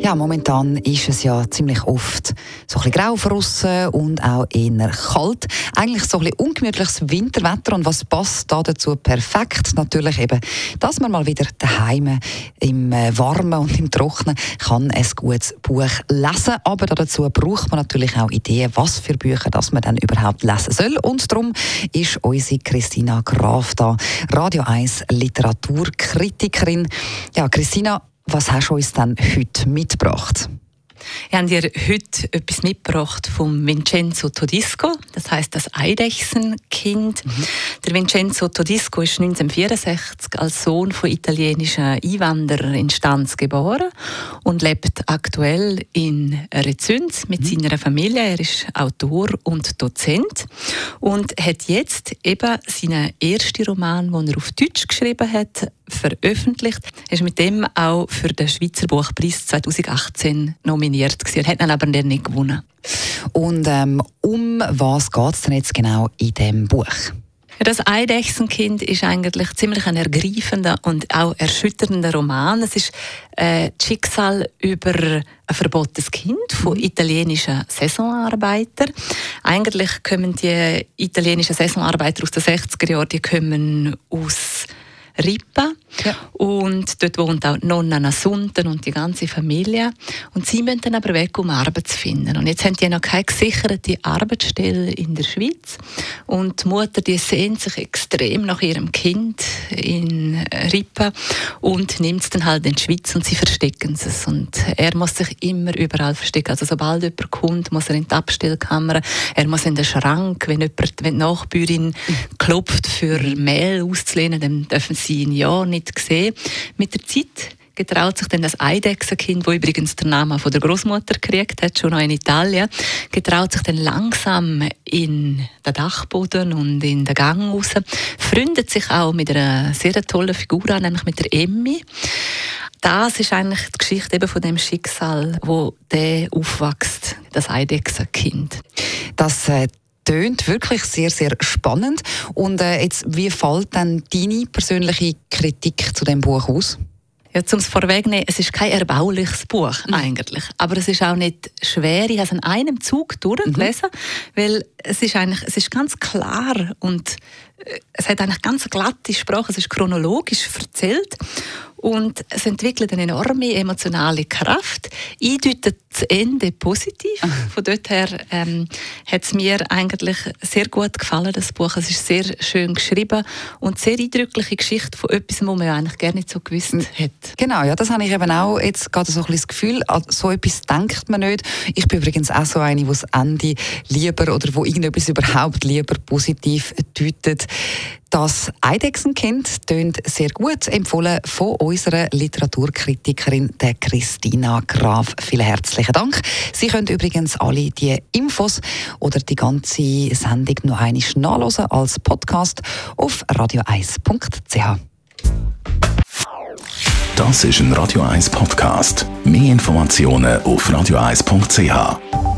Ja, momentan ist es ja ziemlich oft so ein bisschen grau und auch eher kalt. Eigentlich so ein bisschen ungemütliches Winterwetter und was passt da dazu perfekt? Natürlich eben, dass man mal wieder daheim im äh, Warmen und im Trocknen kann ein gutes Buch lesen. Aber dazu braucht man natürlich auch Ideen, was für Bücher das man dann überhaupt lesen soll. Und darum ist unsere Christina Graf da, Radio 1 Literaturkritikerin. Ja, Christina, was hast du uns denn heute mitgebracht? Ich habe dir heute etwas mitgebracht vom Vincenzo Todisco, das heißt das Eidechsenkind. Mhm. Der Vincenzo Todisco ist 1964 als Sohn von italienischen Einwanderern in Stanz geboren und lebt aktuell in Rezüns mit mhm. seiner Familie. Er ist Autor und Dozent und hat jetzt eben seinen ersten Roman, den er auf Deutsch geschrieben hat, veröffentlicht. Er ist mit dem auch für den Schweizer Buchpreis 2018 nominiert gewesen, hat ihn aber nicht gewonnen. Und ähm, um was geht es denn jetzt genau in dem Buch? Das Eidechsenkind ist eigentlich ziemlich ein ergreifender und auch erschütternder Roman. Es ist äh, das Schicksal über ein verbotenes Kind von mhm. italienischen Saisonarbeitern. Eigentlich kommen die italienischen Saisonarbeiter aus den 60er Jahren, die kommen aus Ripa. Ja. Und dort wohnt auch Nonna Nasunten und die ganze Familie. Und sie müssen dann aber weg, um Arbeit zu finden. Und jetzt haben die noch keine gesicherte Arbeitsstelle in der Schweiz. Und die Mutter, die sehnt sich extrem nach ihrem Kind in Ripa und nimmt es dann halt in die Schweiz und sie verstecken es. Und er muss sich immer überall verstecken. Also sobald jemand kommt, muss er in die Abstellkammer, er muss in den Schrank, wenn, jemand, wenn die Nachbürin klopft, für Mehl auszulehnen, dann dürfen sie ihn ja nicht gesehen. Mit der Zeit getraut sich dann das Eidechsenkind, wo übrigens der Name von der Großmutter gekriegt hat, schon noch in Italien, getraut sich dann langsam in den Dachboden und in den Gang raus, freundet sich auch mit einer sehr tollen Figur an, nämlich mit der Emmy. Das ist eigentlich die Geschichte eben von dem Schicksal, wo der aufwächst, das Eidechsenkind. Das äh tönt wirklich sehr, sehr spannend. Und äh, jetzt, wie fällt dann deine persönliche Kritik zu dem Buch aus? Ja, um es vorwegnehmen, es ist kein erbauliches Buch mhm. eigentlich, aber es ist auch nicht schwer. Ich habe es in einem Zug durchgelesen, mhm. weil es ist eigentlich, es ist ganz klar und äh, es hat eigentlich ganz glatte Sprache. Es ist chronologisch erzählt und es entwickelt eine enorme emotionale Kraft. Eindeutet das Ende positiv. Von dort her ähm, hat es mir eigentlich sehr gut gefallen, das Buch. Es ist sehr schön geschrieben und sehr eindrückliche Geschichte von etwas, was man eigentlich gar nicht so gewusst hat. Genau, ja, das habe ich eben auch jetzt gerade so ein bisschen das Gefühl, so etwas denkt man nicht. Ich bin übrigens auch so eine, die das Ende lieber oder wo irgendetwas überhaupt lieber positiv deutet. Das Eidechsenkind tönt sehr gut, empfohlen von unserer Literaturkritikerin der Christina Graf. Vielen herzlichen Dank. Sie können übrigens alle die Infos oder die ganze Sendung noch einmal nachlesen als Podcast auf radio1.ch. Das ist ein Radio 1 Podcast. Mehr Informationen auf radio1.ch.